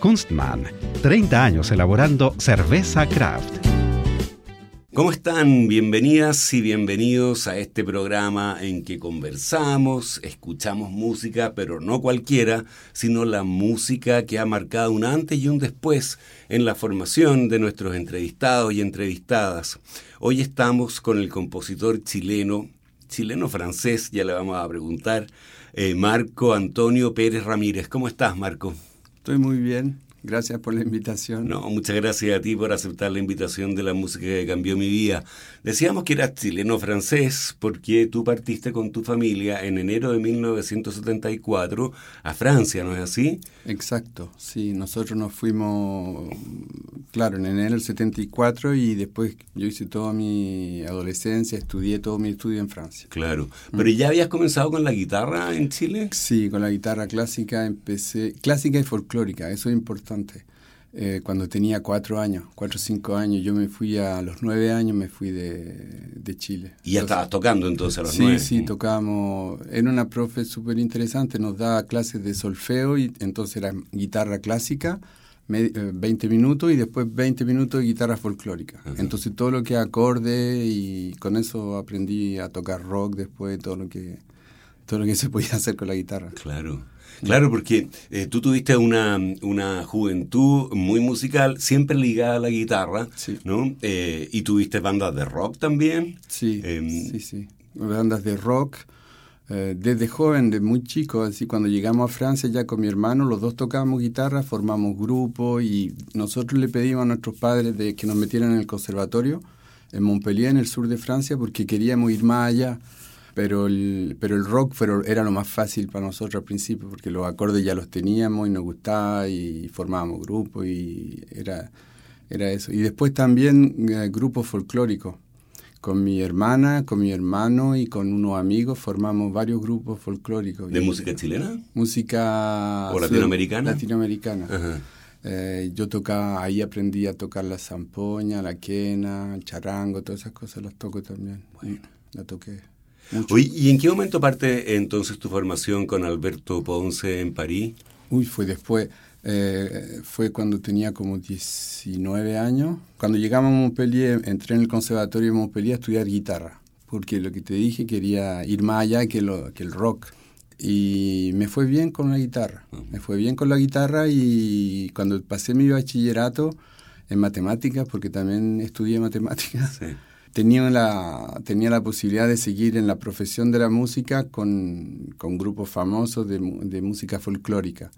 Kunstmann, 30 años elaborando cerveza craft. ¿Cómo están? Bienvenidas y bienvenidos a este programa en que conversamos, escuchamos música, pero no cualquiera, sino la música que ha marcado un antes y un después en la formación de nuestros entrevistados y entrevistadas. Hoy estamos con el compositor chileno, chileno-francés, ya le vamos a preguntar, eh, Marco Antonio Pérez Ramírez. ¿Cómo estás, Marco? Estoy muy bien. Gracias por la invitación. No, muchas gracias a ti por aceptar la invitación de la música que cambió mi vida. Decíamos que eras chileno-francés porque tú partiste con tu familia en enero de 1974 a Francia, ¿no es así? Exacto, sí. Nosotros nos fuimos, claro, en enero del 74 y después yo hice toda mi adolescencia, estudié todo mi estudio en Francia. Claro. ¿Pero ya habías comenzado con la guitarra en Chile? Sí, con la guitarra clásica empecé, clásica y folclórica, eso es importante. Eh, cuando tenía cuatro años, cuatro o cinco años, yo me fui a, los nueve años, me fui de, de Chile. ¿Y ya estabas tocando entonces a los sí, nueve? Sí, sí, tocábamos. Era una profe súper interesante, nos daba clases de solfeo y entonces era guitarra clásica, 20 eh, minutos y después 20 minutos de guitarra folclórica. Entonces todo lo que acorde y con eso aprendí a tocar rock después, todo lo que todo lo que se podía hacer con la guitarra. Claro. Claro, porque eh, tú tuviste una, una, juventud muy musical, siempre ligada a la guitarra, ¿no? Eh, y tuviste bandas de rock también. Sí, em, sí, sí. Bandas de rock. Eh, desde joven, de muy chico, así cuando llegamos a Francia ya con mi hermano, los dos tocábamos guitarra, formamos grupo y nosotros le pedimos a nuestros padres de que nos metieran en el conservatorio en Montpellier, en el sur de Francia, porque queríamos ir más allá pero el, pero el rock era lo más fácil para nosotros al principio porque los acordes ya los teníamos y nos gustaba y formábamos grupos y era, era eso. Y después también eh, grupos folclóricos. Con mi hermana, con mi hermano y con unos amigos formamos varios grupos folclóricos. ¿De música chilena? Música... ¿O latinoamericana? Latinoamericana. Eh, yo tocaba, ahí aprendí a tocar la zampoña, la quena, el charango, todas esas cosas las toco también. Bueno. La toqué. ¿Y en qué momento parte entonces tu formación con Alberto Ponce en París? Uy, fue después. Eh, fue cuando tenía como 19 años. Cuando llegamos a Montpellier, entré en el conservatorio de Montpellier a estudiar guitarra, porque lo que te dije, quería ir más allá que, lo, que el rock. Y me fue bien con la guitarra. Me fue bien con la guitarra y cuando pasé mi bachillerato en matemáticas, porque también estudié matemáticas, sí tenía la, tenía la posibilidad de seguir en la profesión de la música con, con grupos famosos de, de, música folclórica.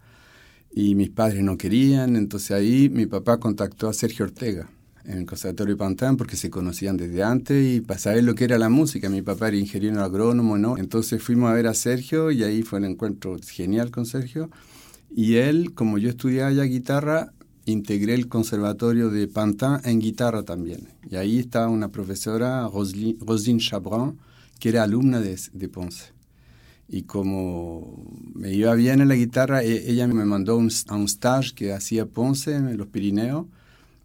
Y mis padres no querían, entonces ahí mi papá contactó a Sergio Ortega en el Conservatorio Pantán porque se conocían desde antes y para saber lo que era la música. Mi papá era ingeniero agrónomo, ¿no? Entonces fuimos a ver a Sergio y ahí fue un encuentro genial con Sergio. Y él, como yo estudiaba ya guitarra, integré el conservatorio de Pantin en guitarra también. Y ahí estaba una profesora, Rosine Chabran, que era alumna de, de, Ponce. Y como me iba bien en la guitarra, e, ella me mandó un, a un stage que hacía Ponce en los Pirineos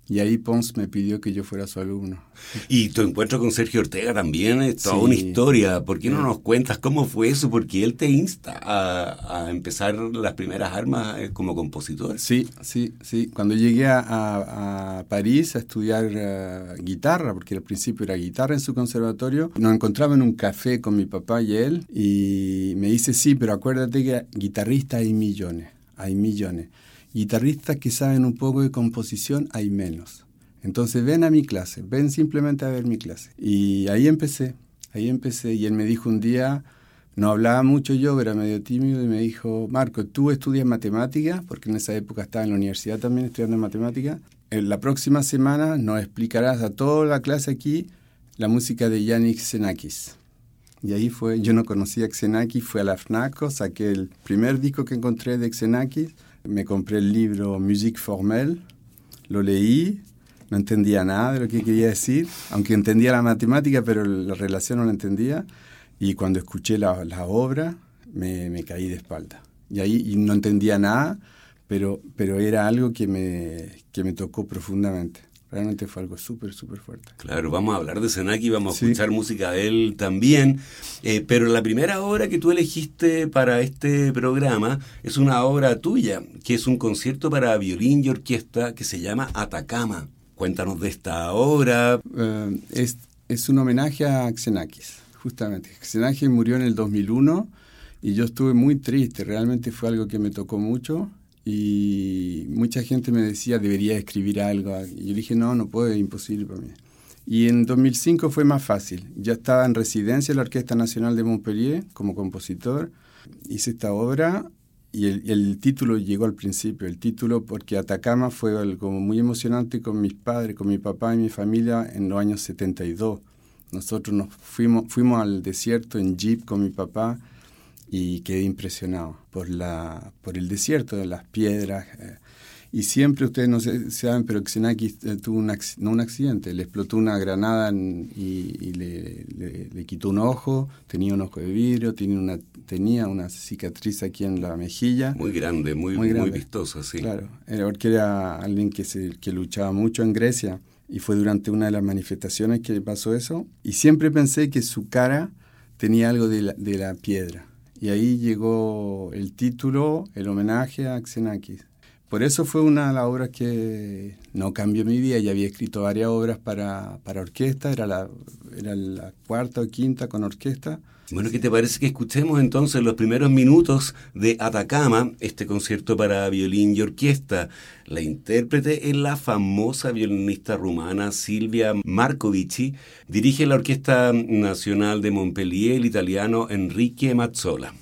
y ahí Pons me pidió que yo fuera su alumno. Y tu encuentro con Sergio Ortega también es toda una historia. ¿Por qué no nos cuentas cómo fue eso? Porque él te insta a, empezar las primeras armas eh, como compositor. Sí, sí, sí. Cuando llegué a, París a estudiar eh, guitarra, porque al principio era guitarra en su conservatorio, nos encontraba en un café con mi papá y él y me dice, sí, pero acuérdate que guitarristas hay millones, hay millones guitarristas que saben un poco de composición hay menos. Entonces ven a mi clase, ven simplemente a ver mi clase. Y ahí empecé. Ahí empecé y él me dijo un día, no hablaba mucho yo, era medio tímido y me dijo, Marco, tú estudias matemáticas, porque en esa época estaba en la universidad también estudiando matemáticas. En la próxima semana nos explicarás a toda la clase aquí la música de Yannick Xenakis. Y ahí fue, yo no conocía a Xenakis, fui a la FNACO, saqué el primer disco que encontré de Xenakis, me compré el libro Musique Formelle, lo leí, no entendía nada de lo que quería decir, aunque entendía la matemática, pero la relación no la entendía. Y cuando escuché la, obra, me, caí de espalda. Y ahí no entendía nada, pero, pero era algo que me, que me tocó profundamente. Realmente fue algo súper, súper fuerte. Claro, vamos a hablar de Senaki, vamos a escuchar música de él también. Eh, pero la primera obra que tú elegiste para este programa es una obra tuya, que es un concierto para violín y orquesta que se llama Atacama. Cuéntanos de esta obra. Eh, es, es, un homenaje a Xenakis, justamente. Xenakis murió en el 2001 y yo estuve muy triste, realmente fue algo que me tocó mucho y mucha gente me decía, debería escribir algo. Y yo dije, no, no puedo, es imposible para mí. Y en 2005 fue más fácil. Ya estaba en residencia en la Orquesta Nacional de Montpellier como compositor. Hice esta obra y el, título llegó al principio. El título porque Atacama fue algo muy emocionante con mis padres, con mi papá y mi familia en los años 72. Nosotros nos fuimos, fuimos al desierto en jeep con mi papá y quedé impresionado por, la, por el desierto, de las piedras. Eh, y siempre ustedes no saben, pero Xenakis eh, tuvo un, no un accidente, le explotó una granada y, le, le, quitó un ojo, tenía un ojo de vidrio, tenía una, tenía una cicatriz aquí en la mejilla. Muy grande, muy, muy, muy vistosa, sí. Claro, porque era alguien que, se, que luchaba mucho en Grecia y fue durante una de las manifestaciones que pasó eso. Y siempre pensé que su cara tenía algo de la, de la piedra y ahí llegó el título, el homenaje a Xenakis. Por eso fue una de las obras que no cambió mi vida. Ya había escrito varias obras para, para orquesta, era la, era la cuarta o quinta con orquesta. Bueno, ¿qué te parece que escuchemos entonces los primeros minutos de Atacama, este concierto para violín y orquesta? La intérprete es la famosa violinista rumana Silvia Marcovici. Dirige la Orquesta Nacional de Montpellier el italiano Enrique Mazzola.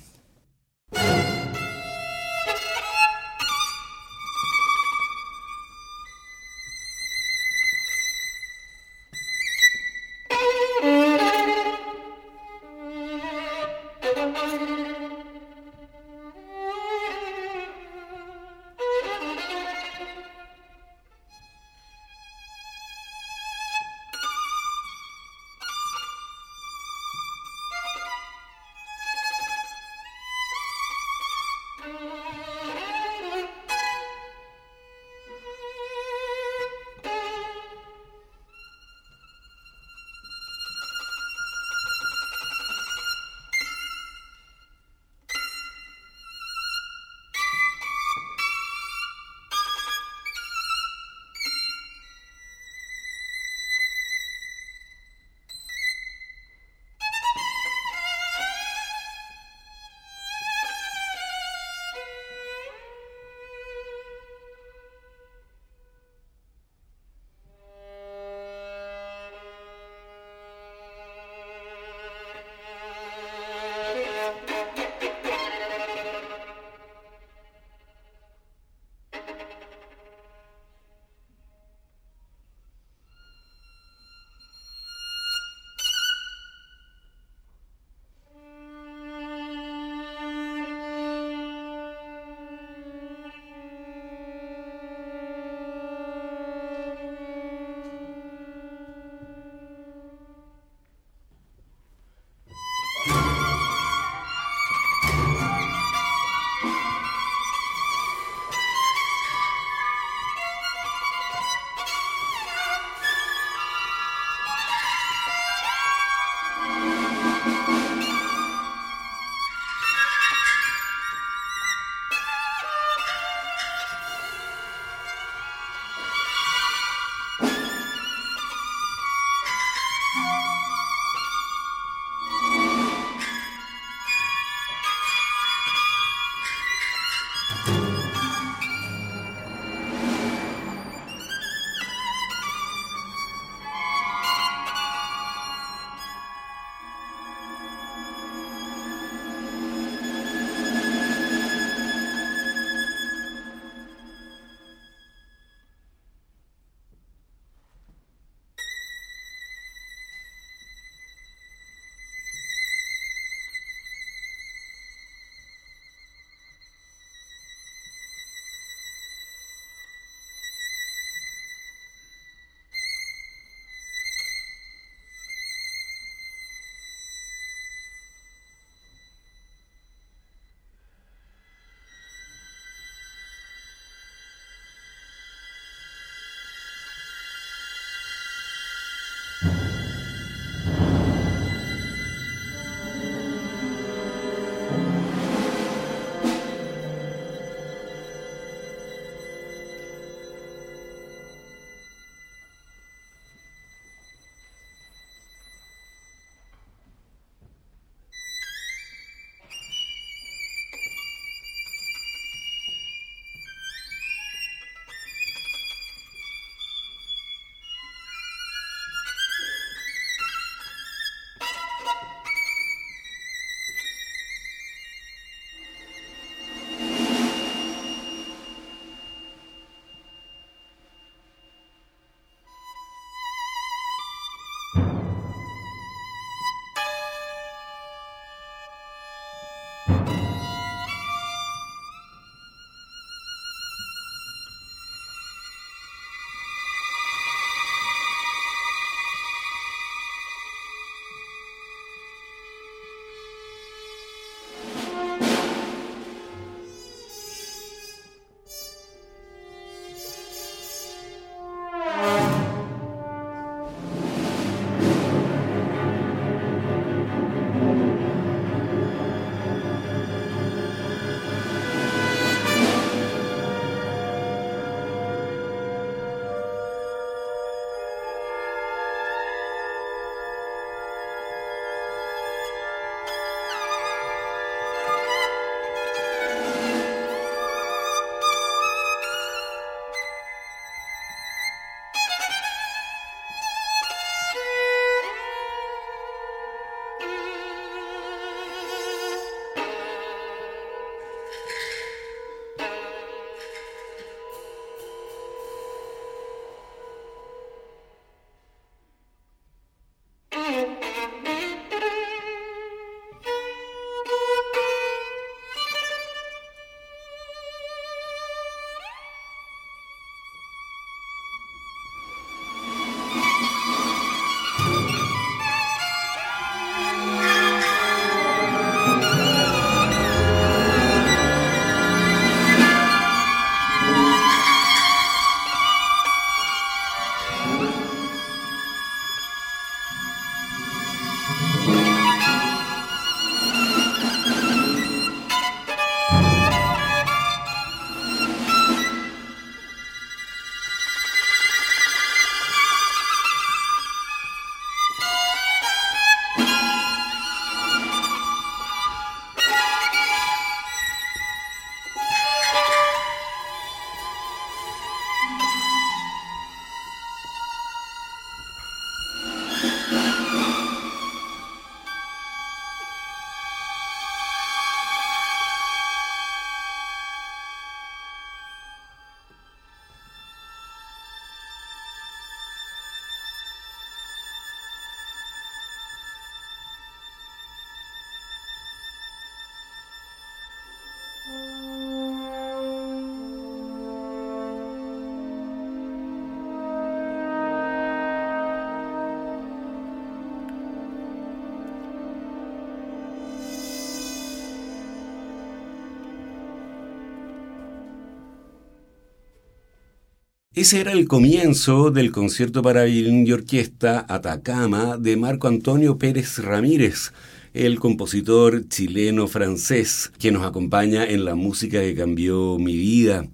Ese era el comienzo del concierto para violín y orquesta Atacama de Marco Antonio Pérez Ramírez, el compositor chileno-francés que nos acompaña en la música que cambió mi vida.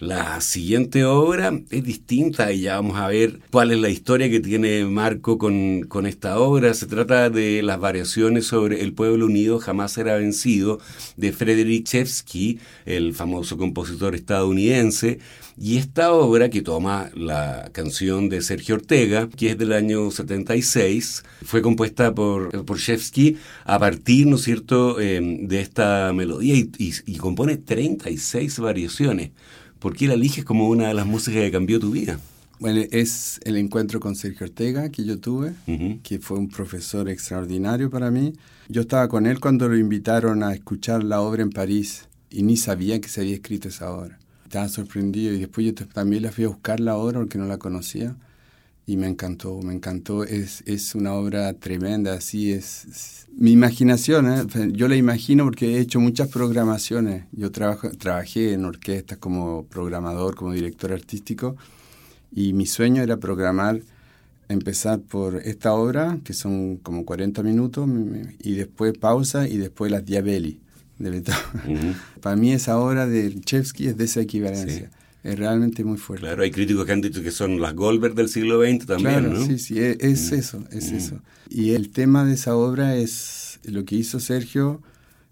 La siguiente obra es distinta y ya vamos a ver cuál es la historia que tiene Marco con, con, esta obra. Se trata de las variaciones sobre El pueblo unido jamás será vencido de Frederick Chevsky, el famoso compositor estadounidense. Y esta obra, que toma la canción de Sergio Ortega, que es del año 76, fue compuesta por, por Shevsky a partir, ¿no es cierto?, eh, de esta melodía y, y, compone 36 variaciones. ¿Por qué la eliges como una de las músicas que cambió tu vida? Bueno, es el encuentro con Sergio Ortega que yo tuve, que fue un profesor extraordinario para mí. Yo estaba con él cuando lo invitaron a escuchar la obra en París y ni sabía que se había escrito esa obra estaba sorprendido y después yo también la fui a buscar la obra porque no la conocía y me encantó, me encantó. Es, es una obra tremenda, así es, mi imaginación, ¿eh? yo la imagino porque he hecho muchas programaciones. Yo trabajo, trabajé en orquestas como programador, como director artístico y mi sueño era programar, empezar por esta obra, que son como 40 minutos, y después pausa y después las Diabelli de Para mí esa obra de Chevsky es de esa equivalencia. Es realmente muy fuerte. Claro, hay críticos que han dicho que son las Goldberg del siglo XX también, claro, Sí, sí, es, eso, es eso. Y el tema de esa obra es lo que hizo Sergio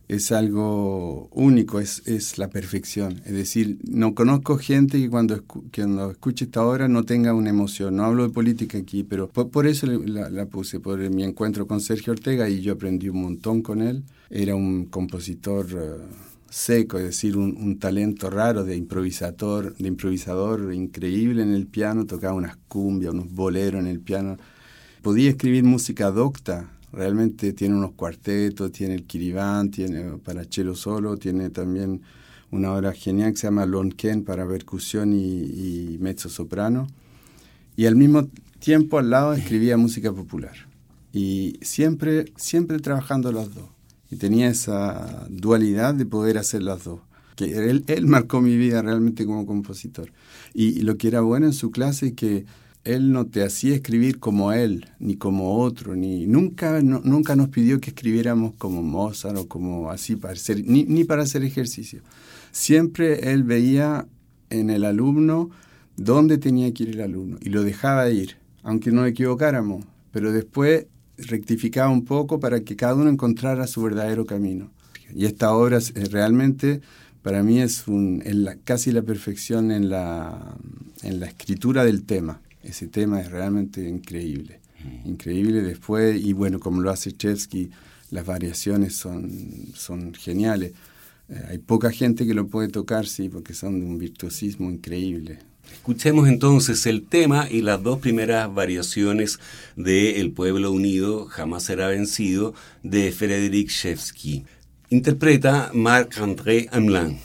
es algo único, es, es la perfección. Es decir, no conozco gente que cuando, cuando escuche esta obra no tenga una emoción. No hablo de política aquí, pero por, eso la, la, puse, por mi encuentro con Sergio Ortega y yo aprendí un montón con él. Era un compositor eh, seco, es decir, un, talento raro de improvisador, de improvisador increíble en el piano, tocaba unas cumbias, unos boleros en el piano. Podía escribir música docta, realmente tiene unos cuartetos, tiene el kiribán, tiene para cello solo, tiene también una obra genial que se llama Lonken para percusión y, y mezzo soprano. Y al mismo tiempo al lado escribía música popular. Y siempre, siempre trabajando los dos. Y tenía esa dualidad de poder hacer las dos. Que él, él marcó mi vida realmente como compositor. Y, lo que era bueno en su clase es que él no te hacía escribir como él, ni como otro, ni nunca, nunca nos pidió que escribiéramos como Mozart o como así para hacer, ni, ni para hacer ejercicio. Siempre él veía en el alumno dónde tenía que ir el alumno y lo dejaba ir, aunque no equivocáramos, pero después rectificaba un poco para que cada uno encontrara su verdadero camino. Y esta obra realmente para mí es, un, casi la perfección en la, en la escritura del tema ese tema es realmente increíble. Mm. Increíble después, y bueno, como lo hace Chevsky, las variaciones son, son geniales. Eh, hay poca gente que lo puede tocar, sí, porque son de un virtuosismo increíble. Escuchemos entonces el tema y las dos primeras variaciones de El pueblo unido jamás será vencido de Frédéric Chevsky. Interpreta Marc-André Hamelin.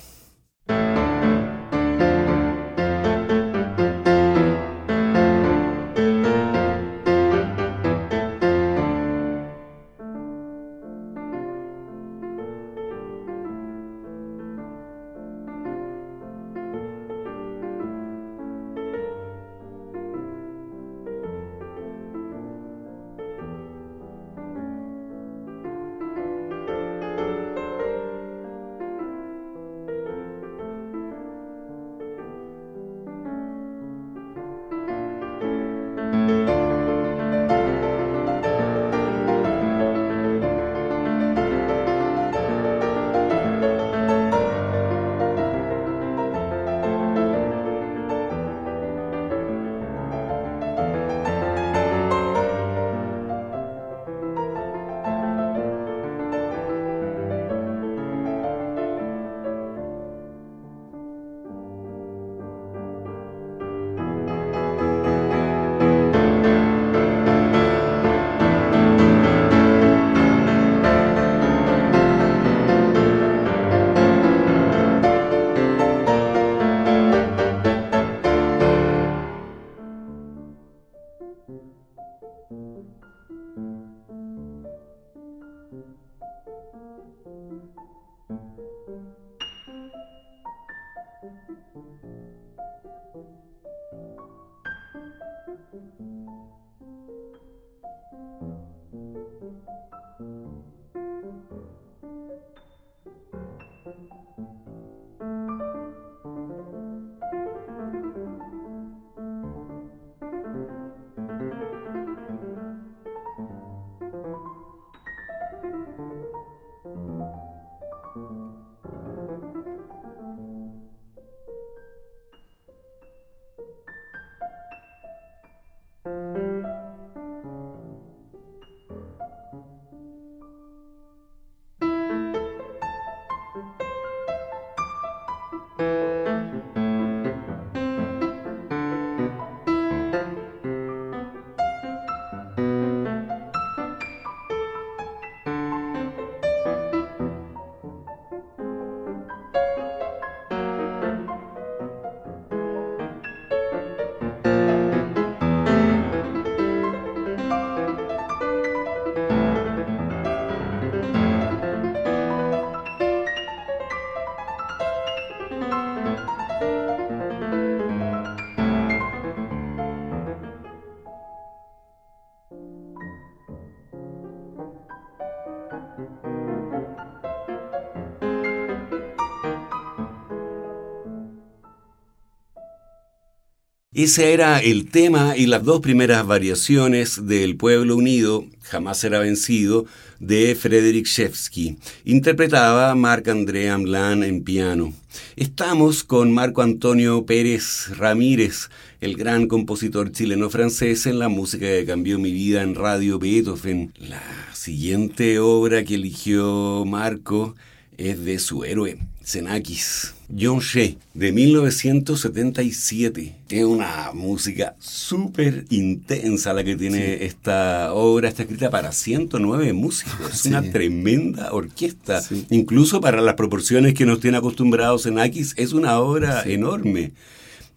Ese era el tema y las dos primeras variaciones del Pueblo Unido, Jamás será vencido, de Frédéric Chevsky. Interpretaba Marc-André Amlan en piano. Estamos con Marco Antonio Pérez Ramírez, el gran compositor chileno-francés en la música que cambió mi vida en Radio Beethoven. La siguiente obra que eligió Marco es de su héroe, Xenakis. John Shea, de 1977. Es una música súper intensa la que tiene esta obra. Está escrita para 109 músicos. Es una tremenda orquesta. Incluso para las proporciones que nos tiene acostumbrados Xenakis, es una obra enorme.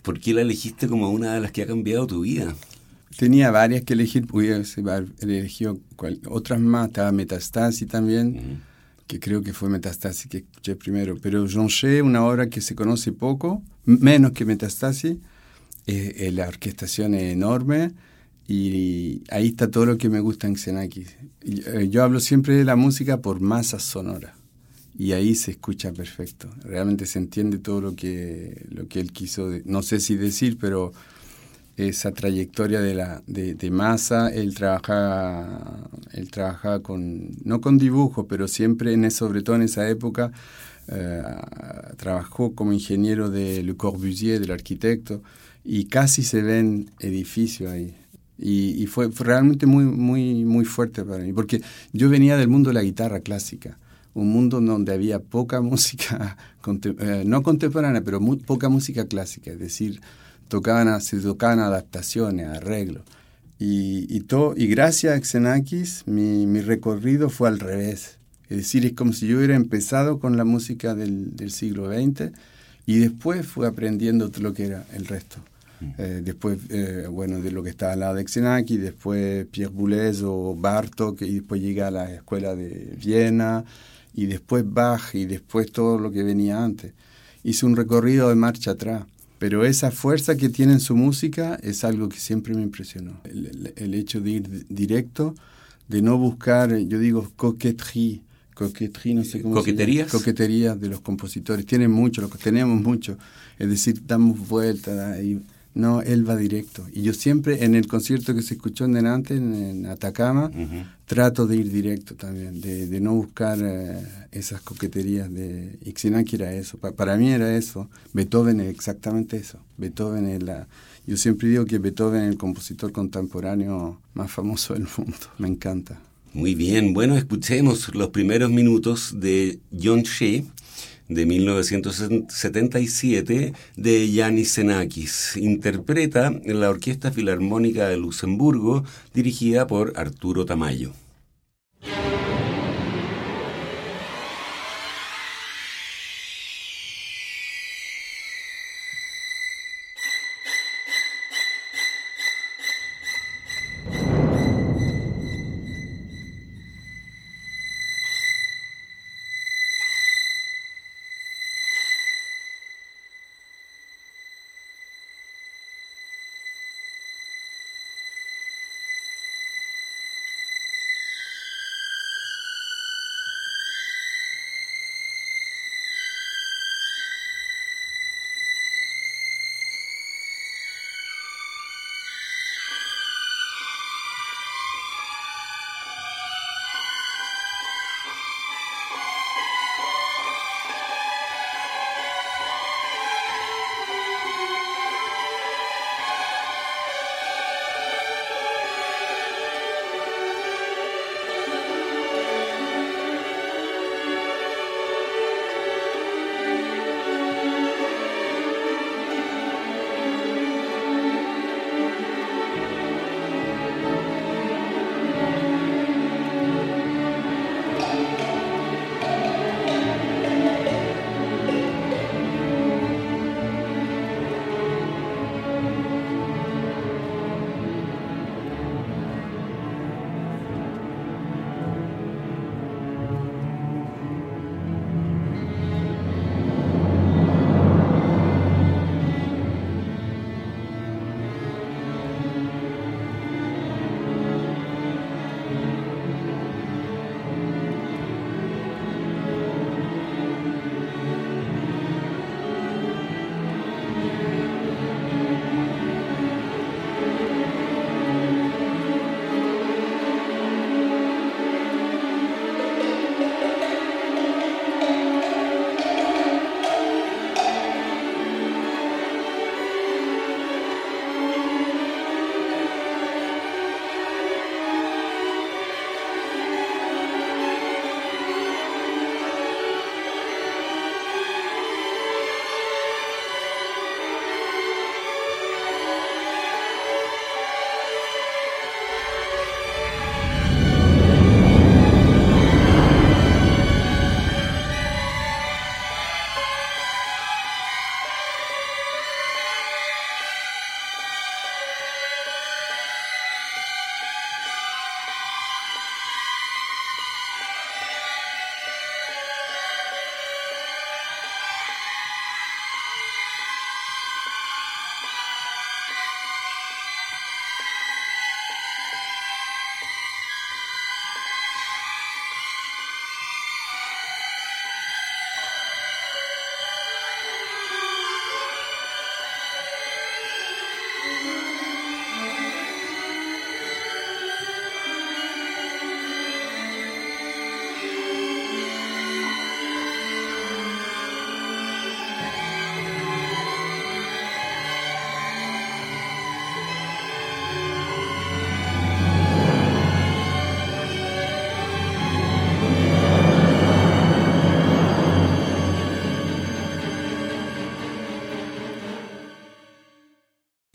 ¿Por qué la elegiste como una de las que ha cambiado tu vida? Tenía varias que elegir, pude haber elegido otras más, estaba Metastasis también que creo que fue Metastasis que escuché primero, pero Jonché, una obra que se conoce poco, menos que Metastasis, eh, eh, la orquestación es enorme y ahí está todo lo que me gusta en Xenakis. Eh, yo hablo siempre de la música por masa sonora y ahí se escucha perfecto. Realmente se entiende todo lo que, lo que él quiso, no sé si decir, pero esa trayectoria de, la, de, de Massa, él trabajaba, él trabajaba con, no con dibujo, pero siempre, en, sobre todo en esa época, eh, trabajó como ingeniero de Le Corbusier, del arquitecto, y casi se ven edificios ahí. Y, fue, realmente muy, muy, muy fuerte para mí, porque yo venía del mundo de la guitarra clásica, un mundo donde había poca música, eh, no contemporánea, pero muy, poca música clásica, es decir, tocaban, se tocaban adaptaciones, arreglos. Y, y, todo, y gracias a Xenakis mi, mi, recorrido fue al revés. Es decir, es como si yo hubiera empezado con la música del, del siglo XX y después fui aprendiendo todo lo que era el resto. Mm. Eh, después, eh, bueno, de lo que estaba al lado de Xenakis, después Pierre Boulez o Bartok, y después llegué a la escuela de Viena, y después Bach, y después todo lo que venía antes. Hice un recorrido de marcha atrás. Pero esa fuerza que tiene en su música es algo que siempre me impresionó. El, el, hecho de ir directo, de no buscar, yo digo, coquetería, coquetería, no sé cómo ¿Coqueterías? Se. Coqueterías de los compositores. Tienen mucho, lo que tenemos mucho. Es decir, damos vueltas y no, él va directo. Y yo siempre, en el concierto que se escuchó en delante, en, en Atacama, uh -huh. trato de ir directo también, de, de no buscar eh, esas coqueterías de Ixinaki era eso. Pa para mí era eso. Beethoven es exactamente eso. Beethoven es la... Yo siempre digo que Beethoven es el compositor contemporáneo más famoso del mundo. Me encanta. Muy bien, bueno, escuchemos los primeros minutos de John Shea de 1977 de Yanis Xenakis. Interpreta en la Orquesta Filarmónica de Luxemburgo dirigida por Arturo Tamayo.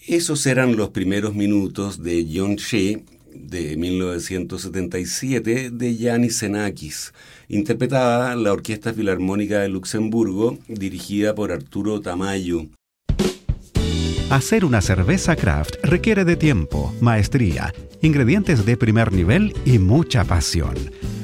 Esos eran los primeros minutos de John Shea de 1977 de Yanis Xenakis, interpretada la Orquesta Filarmónica de Luxemburgo, dirigida por Arturo Tamayo. Hacer una cerveza craft requiere de tiempo, maestría, ingredientes de primer nivel y mucha pasión.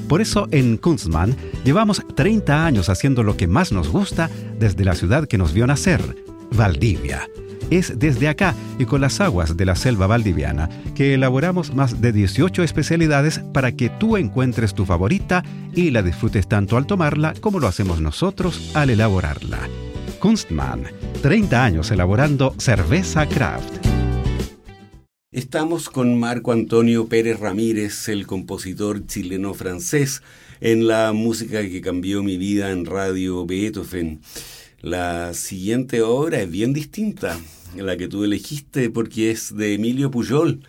Por eso en Kunstmann llevamos 30 años haciendo lo que más nos gusta desde la ciudad que nos vio nacer, Valdivia es desde acá y con las aguas de la selva valdiviana que elaboramos más de 18 especialidades para que tú encuentres tu favorita y la disfrutes tanto al tomarla como lo hacemos nosotros al elaborarla. Kunstmann, 30 años elaborando cerveza craft. Estamos con Marco Antonio Pérez Ramírez, el compositor chileno-francés, en la música que cambió mi vida en Radio Beethoven. La siguiente obra es bien distinta, la que tú elegiste, porque es de Emilio Pujol,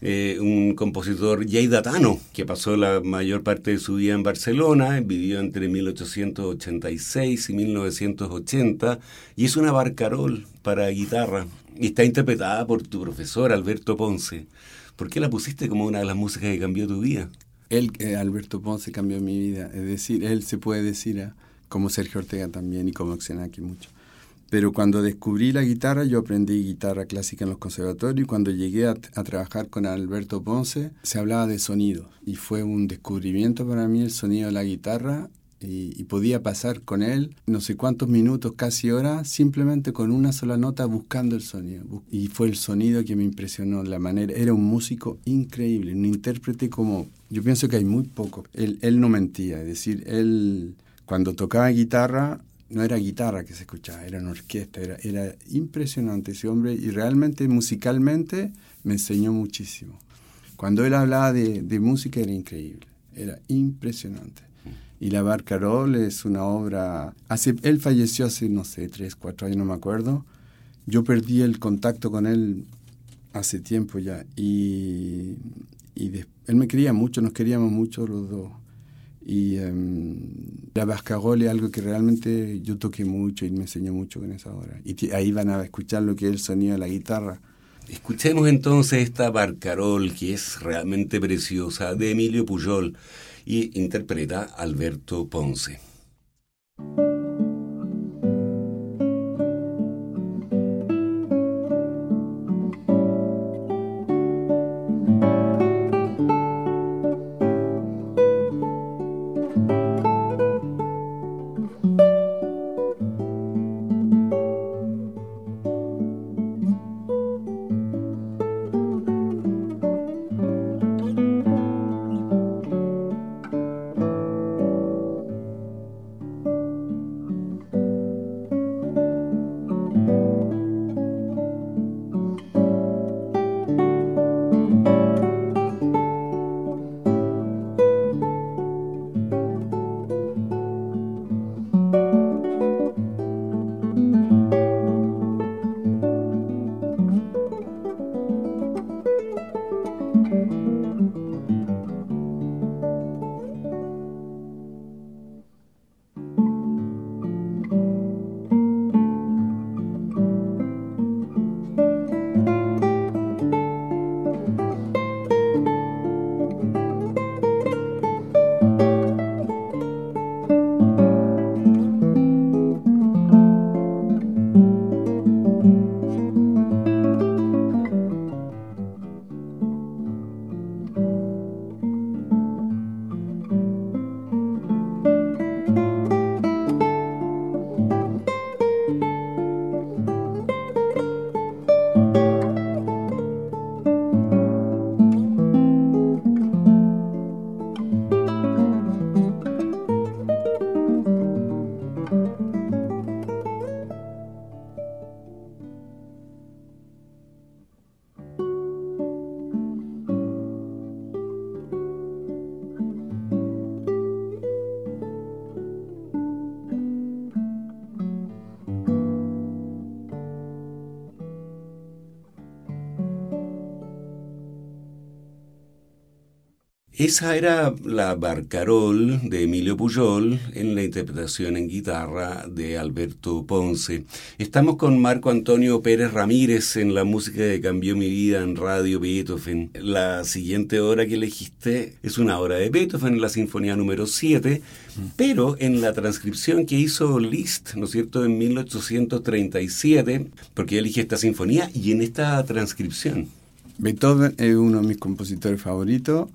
eh, un compositor yeidatano que pasó la mayor parte de su vida en Barcelona, vivió entre 1886 y 1980, y es una barcarol para guitarra, y está interpretada por tu profesor Alberto Ponce. ¿Por qué la pusiste como una de las músicas que cambió tu vida? Él, eh, Alberto Ponce, cambió mi vida. Es decir, él se puede decir... a como Sergio Ortega también y como Xenaki mucho. Pero cuando descubrí la guitarra, yo aprendí guitarra clásica en los conservatorios y cuando llegué a, trabajar con Alberto Ponce, se hablaba de sonido y fue un descubrimiento para mí el sonido de la guitarra y, podía pasar con él no sé cuántos minutos, casi horas, simplemente con una sola nota buscando el sonido. Y fue el sonido que me impresionó, la manera. Era un músico increíble, un intérprete como... Yo pienso que hay muy poco. Él, él no mentía, es decir, él cuando tocaba guitarra, no era guitarra que se escuchaba, era una orquesta, era, era impresionante ese hombre y realmente musicalmente me enseñó muchísimo. Cuando él hablaba de, de música era increíble, era impresionante. Y La Barcarol es una obra... Hace, él falleció hace, no sé, tres, cuatro años, no me acuerdo. Yo perdí el contacto con él hace tiempo ya. Y, y él me quería mucho, nos queríamos mucho los dos. Y um, la Bascarol es algo que realmente yo toqué mucho y me enseñó mucho con esa obra. Y ahí van a escuchar lo que es el sonido de la guitarra. Escuchemos entonces esta Barcarol que es realmente preciosa de Emilio Pujol y interpreta Alberto Ponce. Esa era la Barcarol de Emilio Puyol en la interpretación en guitarra de Alberto Ponce. Estamos con Marco Antonio Pérez Ramírez en la música que cambió mi vida en Radio Beethoven. La siguiente obra que elegiste es una obra de Beethoven, la Sinfonía número 7, pero en la transcripción que hizo Liszt, ¿no es cierto?, en 1837, porque elige esta sinfonía y en esta transcripción. Beethoven es uno de mis compositores favoritos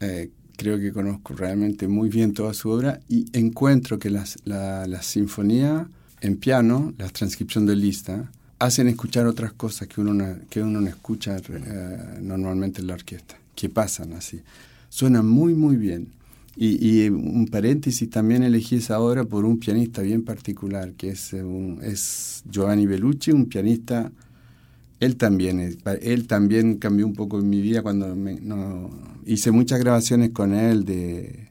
eh, creo que conozco realmente muy bien toda su obra y encuentro que las, la, la sinfonía en piano, la transcripción de lista, hacen escuchar otras cosas que uno no, que uno no escucha eh, normalmente en la orquesta, que pasan así. Suena muy, muy bien. Y, y, un paréntesis, también elegí esa obra por un pianista bien particular, que es, un, es Giovanni Bellucci, un pianista él también, él también cambió un poco mi vida cuando no, hice muchas grabaciones con él de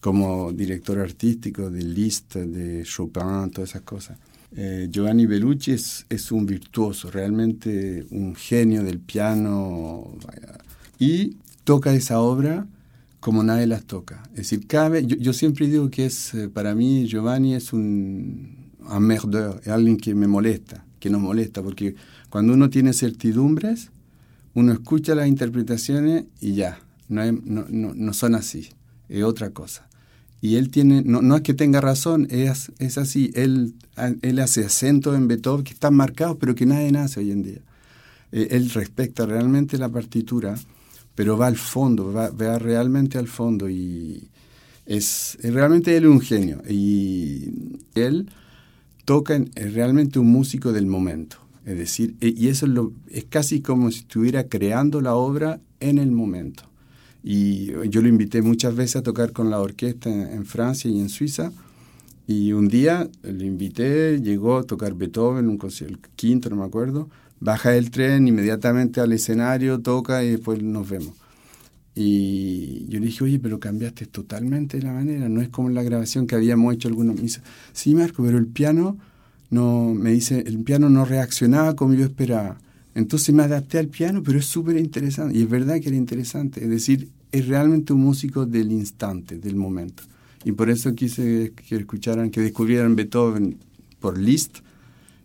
como director artístico de Liszt, de Chopin, todas esas cosas. Eh, Giovanni Bellucci es, un virtuoso, realmente un genio del piano y toca esa obra como nadie las toca. Es decir, cabe, yo, yo siempre digo que es, eh, para mí Giovanni es un, un merdeur, es alguien que me molesta, que nos molesta, porque cuando uno tiene certidumbres, uno escucha las interpretaciones y ya, no, son así, es otra cosa. Y él tiene, no, es que tenga razón, es, así, él, hace acentos en Beethoven que están marcados, pero que nadie hace hoy en día. Eh, él respecta realmente la partitura, pero va al fondo, va, realmente al fondo y es, realmente él un genio. Y él toca, es realmente un músico del momento. Es decir, e, y eso es, lo, es casi como si estuviera creando la obra en el momento. Y yo lo invité muchas veces a tocar con la orquesta en, Francia y en Suiza. Y un día lo invité, llegó a tocar Beethoven, un concierto, el quinto, no me acuerdo. Baja del tren inmediatamente al escenario, toca y después nos vemos. Y yo le dije, oye, pero cambiaste totalmente la manera, no es como la grabación que habíamos hecho algunos. Dice, sí, Marco, pero el piano no, me dice, el piano no reaccionaba como yo esperaba. Entonces me adapté al piano, pero es súper interesante. Y es verdad que era interesante. Es decir, es realmente un músico del instante, del momento. Y por eso quise que escucharan, que descubrieran Beethoven por Liszt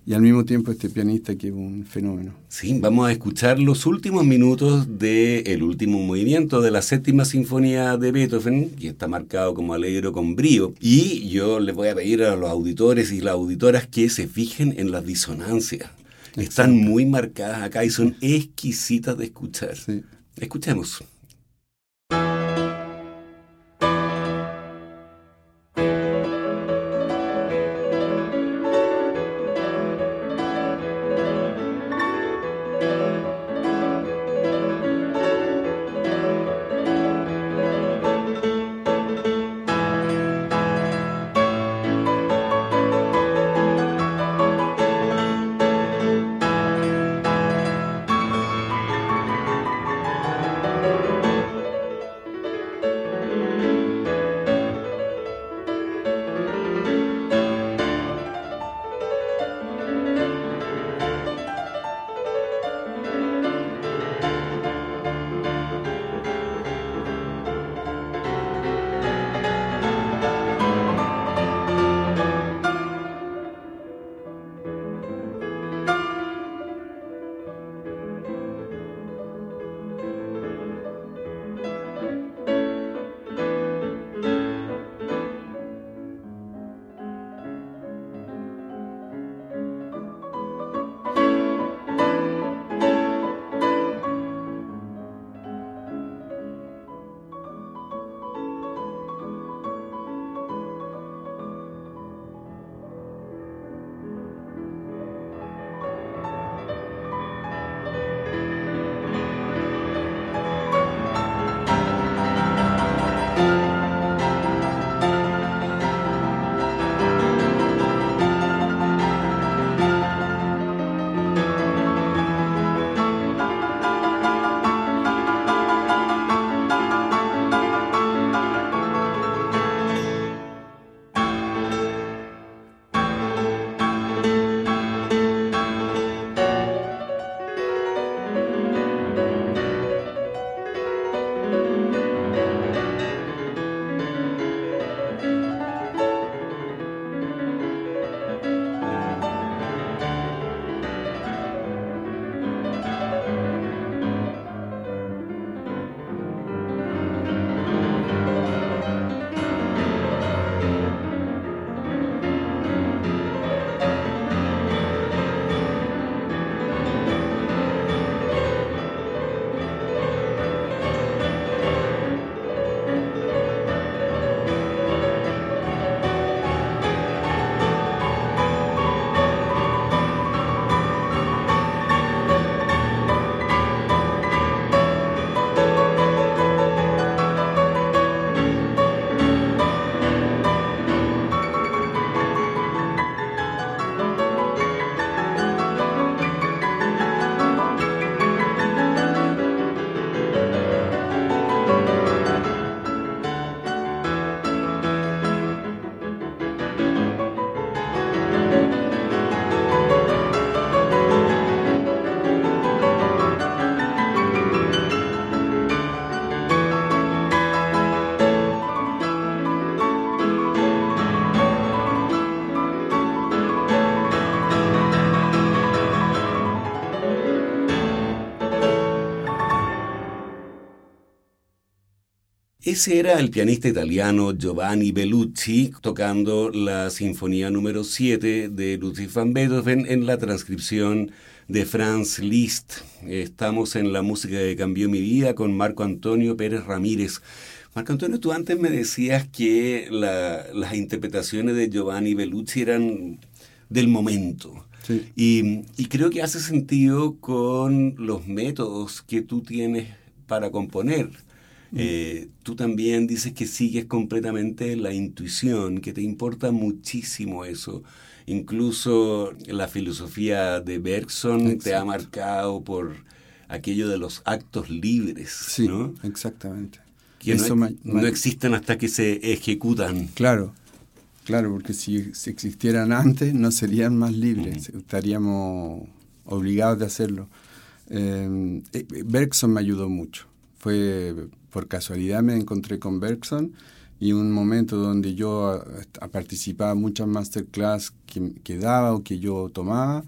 y al mismo tiempo este pianista que es un fenómeno. Sí, vamos a escuchar los últimos minutos del el último movimiento de la séptima sinfonía de Beethoven, que está marcado como alegro con brío. Y yo les voy a pedir a los auditores y las auditoras que se fijen en las disonancias. Están muy marcadas acá y son exquisitas de escuchar. Escuchemos. Ese era el pianista italiano Giovanni Bellucci tocando la Sinfonía número 7 de Ludwig van Beethoven en la transcripción de Franz Liszt. Estamos en la música que cambió mi vida con Marco Antonio Pérez Ramírez. Marco Antonio, tú antes me decías que las interpretaciones de Giovanni Bellucci eran del momento. Y, creo que hace sentido con los métodos que tú tienes para componer. Eh, tú también dices que sigues completamente la intuición, que te importa muchísimo eso. Incluso la filosofía de Bergson te ha marcado por aquello de los actos libres. Sí, exactamente. Que no, existen hasta que se ejecutan. Claro, claro, porque si, existieran antes no serían más libres, estaríamos obligados de hacerlo. Eh, eh, Bergson me ayudó mucho. Fue por casualidad me encontré con Bergson y un momento donde yo participaba en muchas masterclass que, que daba o que yo tomaba,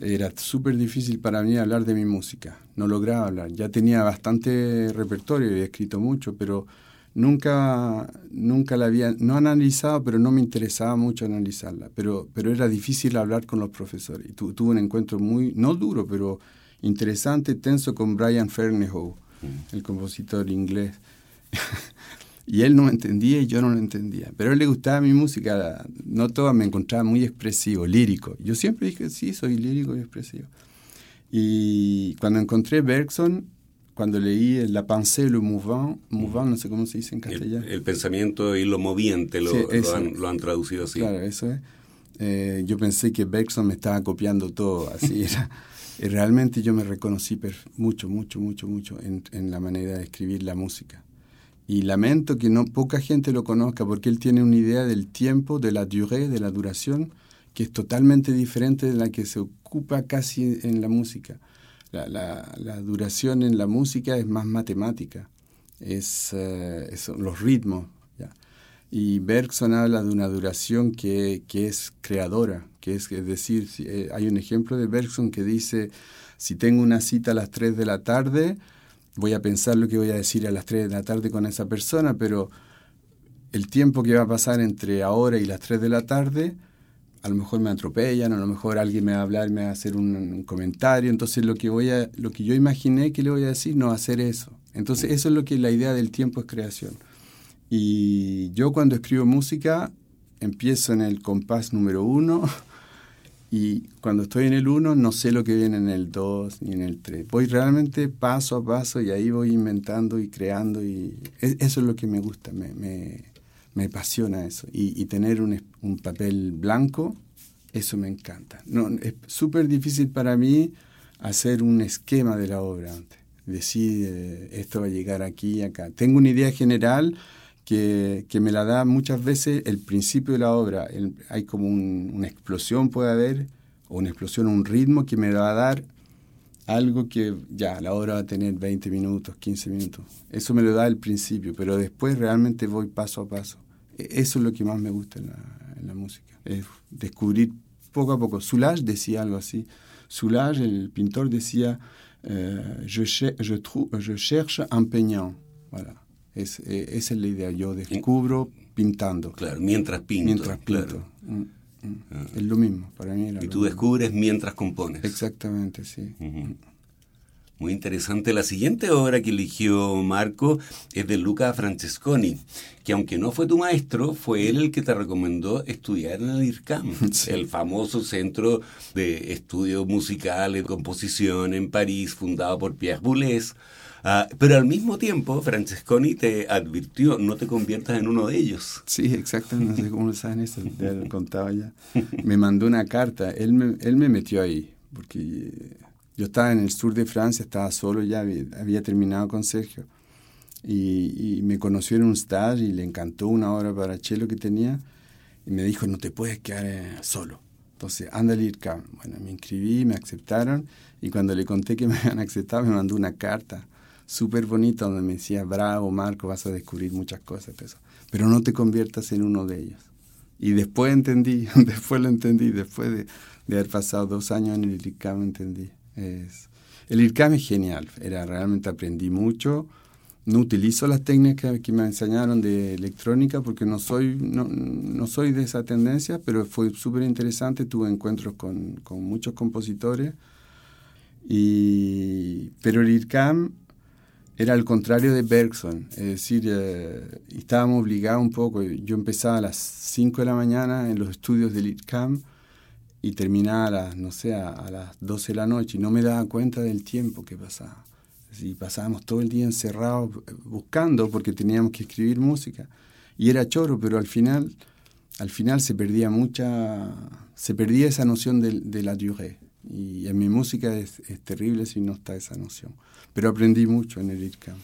era súper difícil para mí hablar de mi música. No lograba hablar. Ya tenía bastante repertorio, había escrito mucho, pero nunca, nunca la había, no analizado, pero no me interesaba mucho analizarla. Pero, pero era difícil hablar con los profesores. Tuve un encuentro muy, no duro, pero interesante, tenso con Brian Fernehoe, mm. el compositor inglés. Y él no me entendía y yo no lo entendía. Pero a él le gustaba mi música, no toda, me encontraba muy expresivo, lírico. Yo siempre dije, sí, soy lírico y expresivo. Y cuando encontré Bergson, cuando leí La pensée, le mouvant, mouvant, no sé cómo se dice en castellano. El, pensamiento y lo moviente lo, lo, han, traducido así. Claro, eso es. Eh, yo pensé que Bergson me estaba copiando todo, así era. Realmente yo me reconocí mucho, mucho, mucho, mucho en, en la manera de escribir la música. Y lamento que no poca gente lo conozca porque él tiene una idea del tiempo, de la durée, de la duración, que es totalmente diferente de la que se ocupa casi en la música. La, la, duración en la música es más matemática, es, eh, los ritmos. Y Bergson habla de una duración que, que es creadora, que es, es decir, eh, hay un ejemplo de Bergson que dice, si tengo una cita a las 3 de la tarde, voy a pensar lo que voy a decir a las 3 de la tarde con esa persona, pero el tiempo que va a pasar entre ahora y las 3 de la tarde, a lo mejor me atropellan, a lo mejor alguien me va a hablar, me va a hacer un, comentario, entonces lo que, voy a, lo que yo imaginé que le voy a decir, no hacer eso. Entonces eso es lo que la idea del tiempo es creación. Y yo cuando escribo música, empiezo en el compás número uno, y cuando estoy en el 1 no sé lo que viene en el 2 ni en el 3. Voy realmente paso a paso y ahí voy inventando y creando y e, eso es lo que me gusta, me, me, me apasiona eso. Y, y tener un, un, papel blanco, eso me encanta. No, es súper difícil para mí hacer un esquema de la obra antes. Decir, eh, esto va a llegar aquí y acá. Tengo una idea general, que, que, me la da muchas veces el principio de la obra. hay como una explosión, puede haber, o una explosión, un ritmo que me va a dar algo que ya, la obra va a tener 20 minutos, 15 minutos. Eso me lo da el principio, pero después realmente voy paso a paso. E, eso es lo que más me gusta en la, música, es descubrir poco a poco. Soulage decía algo así. Soulage, el pintor, decía, eh, je, je, je cherche un peignant. Voilà. Es, eh, esa es la idea. Yo descubro pintando. Claro, mientras pinto. Mientras pinto. Mm, mm. Ah. Es lo mismo, para mí. y tú descubres mientras compones. Exactamente, sí. Muy interesante. La siguiente obra que eligió Marco es de Luca Francesconi, que aunque no fue tu maestro, fue él el que te recomendó estudiar en el IRCAM, el famoso centro de estudios musicales, composición en París, fundado por Pierre Boulez. Ah, pero al mismo tiempo, Francesconi te advirtió, no te conviertas en uno de ellos. Sí, exacto, no sé cómo lo saben eso, te lo contaba ya. Me mandó una carta, él me, él me metió ahí, porque yo estaba en el sur de Francia, estaba solo ya, había, terminado con Sergio. Y, me conoció en un stage y le encantó una hora para chelo que tenía. Y me dijo, no te puedes quedar eh, solo. Entonces, al IRCAM. Bueno, me inscribí, me aceptaron. Y cuando le conté que me habían aceptado, me mandó una carta súper bonito donde me decía, bravo Marco, vas a descubrir muchas cosas, pero no te conviertas en uno de ellos. Y después entendí, después lo entendí, después de, de haber pasado dos años en el IRCAM entendí. El IRCAM es genial, era, realmente aprendí mucho, no utilizo las técnicas que me enseñaron de electrónica porque no soy, no, no soy de esa tendencia, pero fue súper interesante, tuve encuentros con, con, muchos compositores. Y, pero el IRCAM era al contrario de Bergson, es decir, eh, estábamos obligados un poco, yo empezaba a las 5 de la mañana en los estudios del IRCAM y terminaba a las, no sé, a, las 12 de la noche y no me daba cuenta del tiempo que pasaba. Y pasábamos todo el día encerrados eh, buscando porque teníamos que escribir música. Y era choro, pero al final, al final se perdía mucha, se perdía esa noción de, la durée. Y en mi música es, terrible si no está esa noción. Pero aprendí mucho en el IRCAM.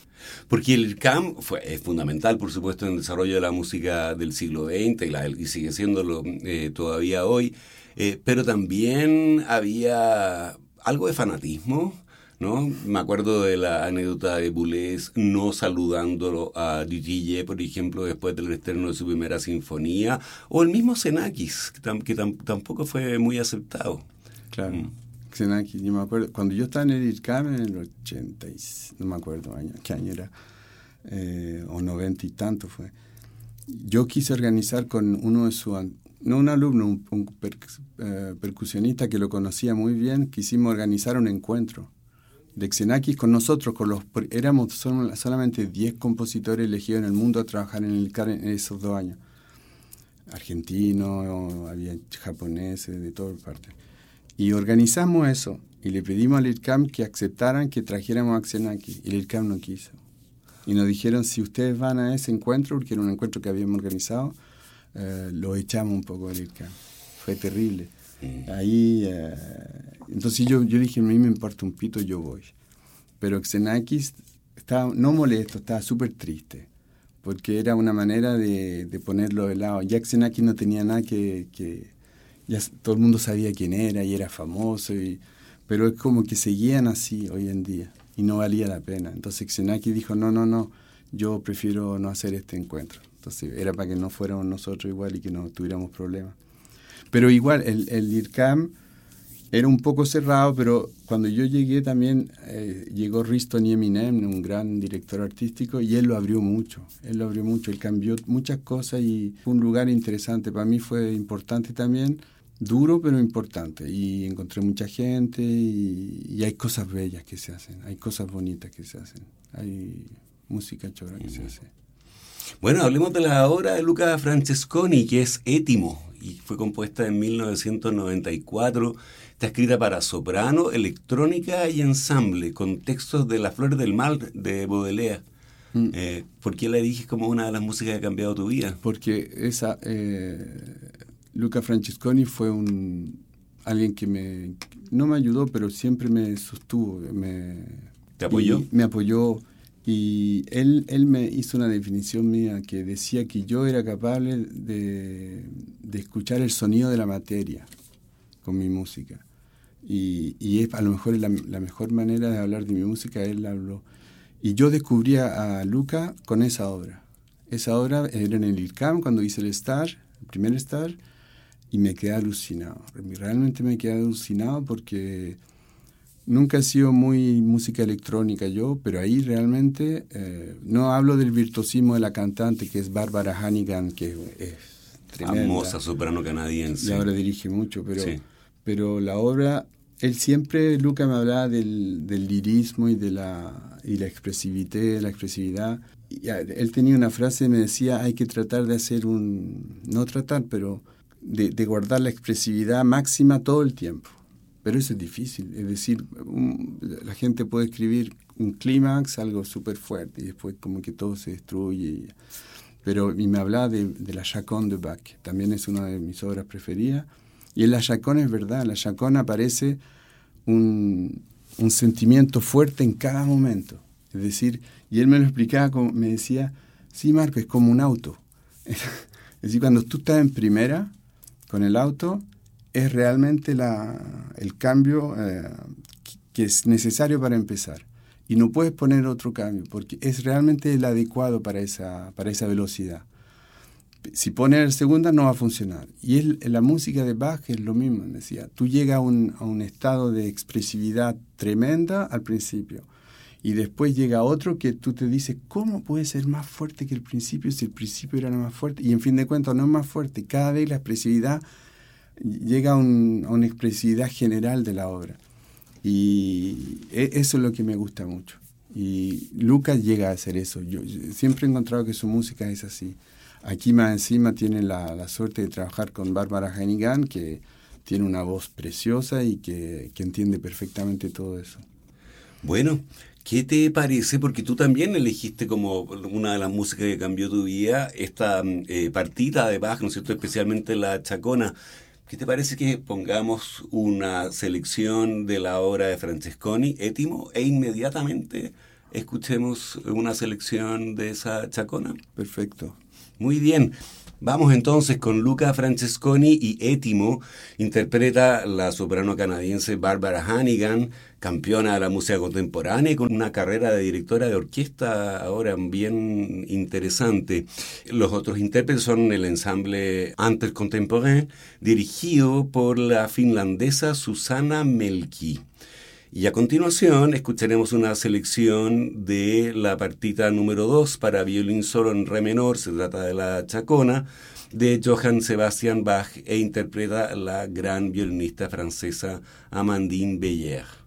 Porque el IRCAM fue, es fundamental, por supuesto, en el desarrollo de la música del siglo XX y, la, y sigue siéndolo eh, todavía hoy. Eh, pero también había algo de fanatismo ¿no? Me acuerdo de la anécdota de Boulez no saludándolo a Didille, por ejemplo, después del estreno de su primera sinfonía, o el mismo Xenakis, que, tampoco fue muy aceptado. Claro. Mm. Xenakis, yo me acuerdo, cuando yo estaba en el IRCAM en el 80, no me acuerdo año, qué año era, eh, o 90 y tanto fue, yo quise organizar con uno de sus, no un alumno, un, eh, percusionista que lo conocía muy bien, quisimos organizar un encuentro de Xenakis con nosotros, con los, éramos solamente 10 compositores elegidos en el mundo a trabajar en el CAR en esos dos años. Argentinos, había japoneses, de todas partes. Y organizamos eso y le pedimos al IRCAM que aceptaran que trajéramos a Xenakis y el IRCAM no quiso. Y nos dijeron, si ustedes van a ese encuentro, porque era un encuentro que habíamos organizado, eh, lo echamos un poco del IRCAM. Fue terrible. Ahí, eh, entonces yo, yo dije, a mí me importa un pito, yo voy. Pero Xenakis estaba no molesto, estaba súper triste, porque era una manera de, de, ponerlo de lado. Ya Xenakis no tenía nada que, que, ya todo el mundo sabía quién era y era famoso, y, pero es como que seguían así hoy en día y no valía la pena. Entonces Xenakis dijo, no, no, no, yo prefiero no hacer este encuentro. Entonces era para que no fuéramos nosotros igual y que no tuviéramos problemas. Pero igual, el, el IRCAM era un poco cerrado, pero cuando yo llegué también eh, llegó Risto Eminem, un gran director artístico, y él lo abrió mucho, él lo abrió mucho, él cambió muchas cosas y fue un lugar interesante. Para mí fue importante también, duro pero importante, y encontré mucha gente y, hay cosas bellas que se hacen, hay cosas bonitas que se hacen, hay música chora que se hace. Bueno, hablemos de la obra de Luca Francesconi, que es Étimo, y fue compuesta en 1994. Está escrita para soprano, electrónica y ensamble, con textos de Las Flores del Mal de Baudelaire. Mm. Eh, ¿Por qué la dije como una de las músicas que ha cambiado tu vida? Porque esa eh, Luca Francesconi fue un alguien que me no me ayudó, pero siempre me sostuvo, me ¿Te apoyó? Me apoyó y él, él me hizo una definición mía que decía que yo era capaz de, de escuchar el sonido de la materia con mi música. Y, y es, a lo mejor la, la, mejor manera de hablar de mi música, él habló. Y yo descubrí a Luca con esa obra. Esa obra era en el IRCAM cuando hice el Star, el primer Star, y me quedé alucinado. Realmente me quedé alucinado porque Nunca he sido muy música electrónica yo, pero ahí realmente eh, no hablo del virtuosismo de la cantante que es Barbara Hannigan, que es tremenda. Famosa soprano canadiense. Y ahora dirige mucho, pero, pero la obra, él siempre, Luca me hablaba del, del lirismo y de la, y la expresividad, la expresividad. Y él tenía una frase, me decía, hay que tratar de hacer un, no tratar, pero de, guardar la expresividad máxima todo el tiempo. Pero eso es difícil, es decir, la gente puede escribir un clímax, algo súper fuerte, y después como que todo se destruye. pero y me hablaba de, la Chaconne de Bach, también es una de mis obras preferidas. Y en la Chaconne es verdad, en la Chaconne aparece un, un sentimiento fuerte en cada momento. Es decir, y él me lo explicaba, como, me decía, sí, Marco, es como un auto. es decir, cuando tú estás en primera con el auto, es realmente la, el cambio eh, que es necesario para empezar. Y no puedes poner otro cambio, porque es realmente el adecuado para esa, para esa velocidad. Si pones el segunda no va a funcionar. Y es, la música de Bach es lo mismo, decía. Tú llegas a un, a un estado de expresividad tremenda al principio. Y después llega otro que tú te dices, ¿cómo puede ser más fuerte que el principio si el principio era lo más fuerte? Y en fin de cuentas no es más fuerte, cada vez la expresividad llega a, una expresividad general de la obra. Y e, eso es lo que me gusta mucho. Y Lucas llega a hacer eso. Yo, siempre he encontrado que su música es así. Aquí más encima tiene la, suerte de trabajar con Bárbara Hennigan, que tiene una voz preciosa y que, que entiende perfectamente todo eso. Bueno, ¿Qué te parece? Porque tú también elegiste como una de las músicas que cambió tu vida esta eh, partida de Bach, ¿no es cierto? Especialmente la chacona. ¿Qué te parece que pongamos una selección de la obra de Francesconi, Étimo, e inmediatamente escuchemos una selección de esa chacona? Perfecto. Muy bien. Vamos entonces con Luca Francesconi y Étimo. Interpreta la soprano canadiense Barbara Hannigan, campeona de la música contemporánea y con una carrera de directora de orquesta ahora bien interesante. Los otros intérpretes son el ensamble Antes Contemporain, dirigido por la finlandesa Susana Melki. Y a continuación escucharemos una selección de la partita número 2 para violín solo en re menor, se trata de la Chacona, de Johann Sebastian Bach e interpreta la gran violinista francesa Amandine Beyer.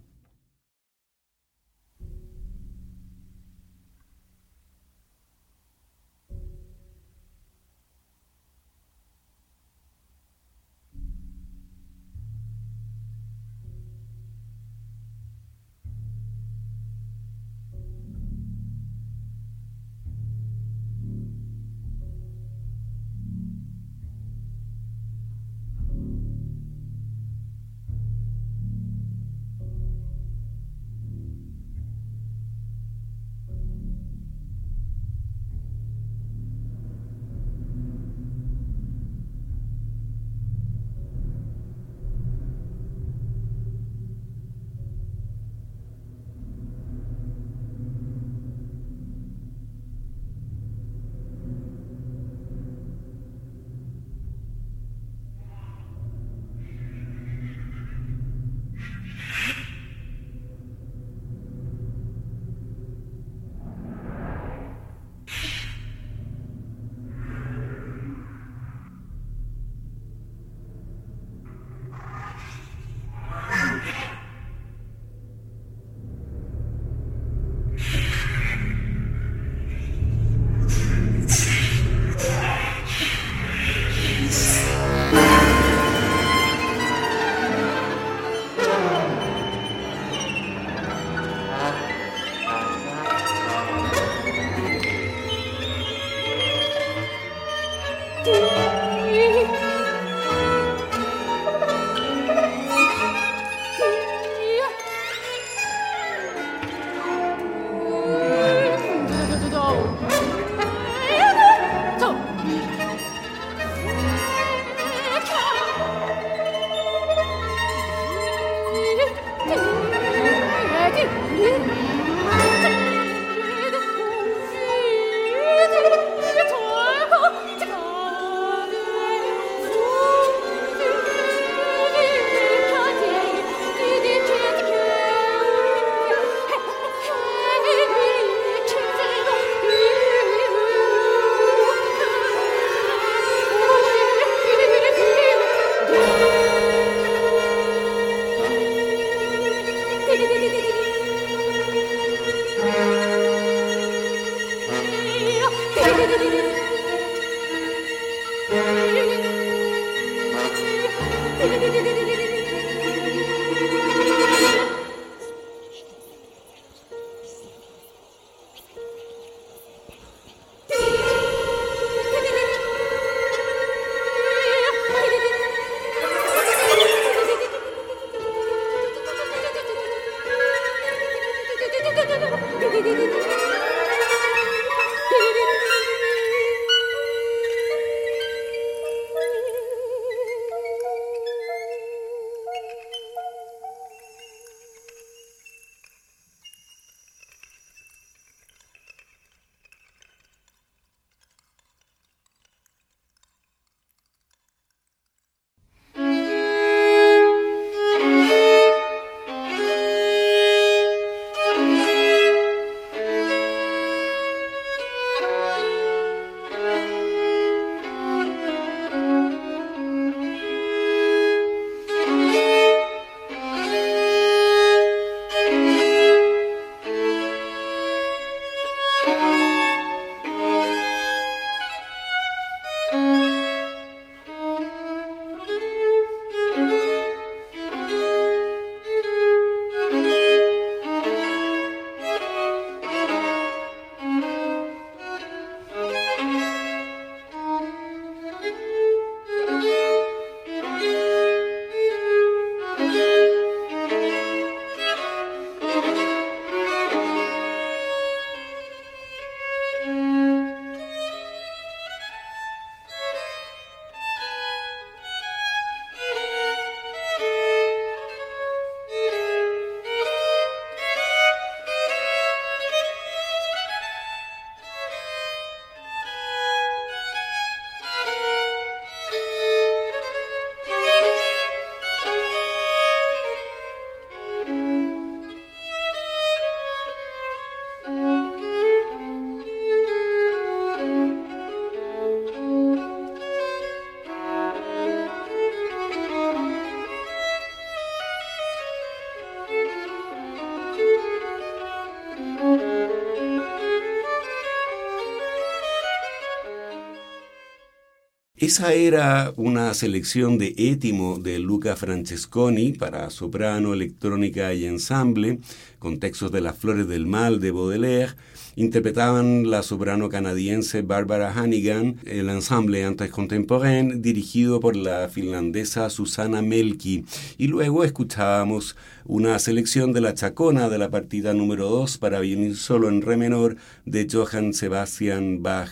Esa era una selección de Étimo de Luca Francesconi para soprano, electrónica y ensamble, con textos de Las Flores del Mal de Baudelaire. Interpretaban la soprano canadiense Barbara Hannigan, el ensamble Antes Contemporain, dirigido por la finlandesa Susana Melki. Y luego escuchábamos una selección de la Chacona de la partida número 2 para violín solo en re menor de Johann Sebastian Bach.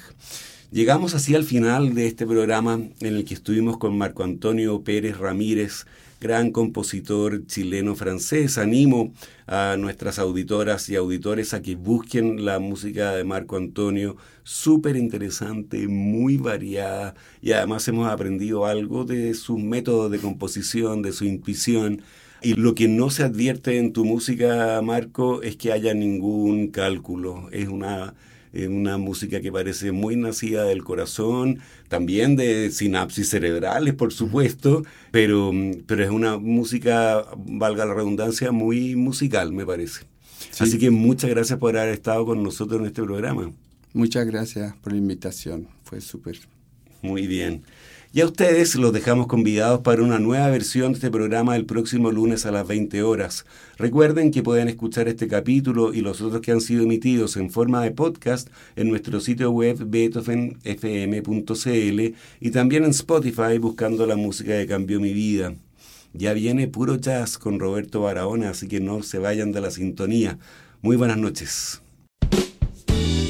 Llegamos así al final de este programa en el que estuvimos con Marco Antonio Pérez Ramírez, gran compositor chileno-francés. Animo a nuestras auditoras y auditores a que busquen la música de Marco Antonio, súper interesante, muy variada y además hemos aprendido algo de sus métodos de composición, de su intuición. Y lo que no se advierte en tu música, Marco, es que haya ningún cálculo. Es una una música que parece muy nacida del corazón, también de sinapsis cerebrales, por supuesto, pero, pero es una música, valga la redundancia, muy musical, me parece. Así que muchas gracias por haber estado con nosotros en este programa. Muchas gracias por la invitación, fue súper. Muy bien. Y a ustedes los dejamos convidados para una nueva versión de este programa el próximo lunes a las 20 horas. Recuerden que pueden escuchar este capítulo y los otros que han sido emitidos en forma de podcast en nuestro sitio web beethovenfm.cl y también en Spotify buscando la música que cambió mi vida. Ya viene puro jazz con Roberto Barahona, así que no se vayan de la sintonía. Muy buenas noches.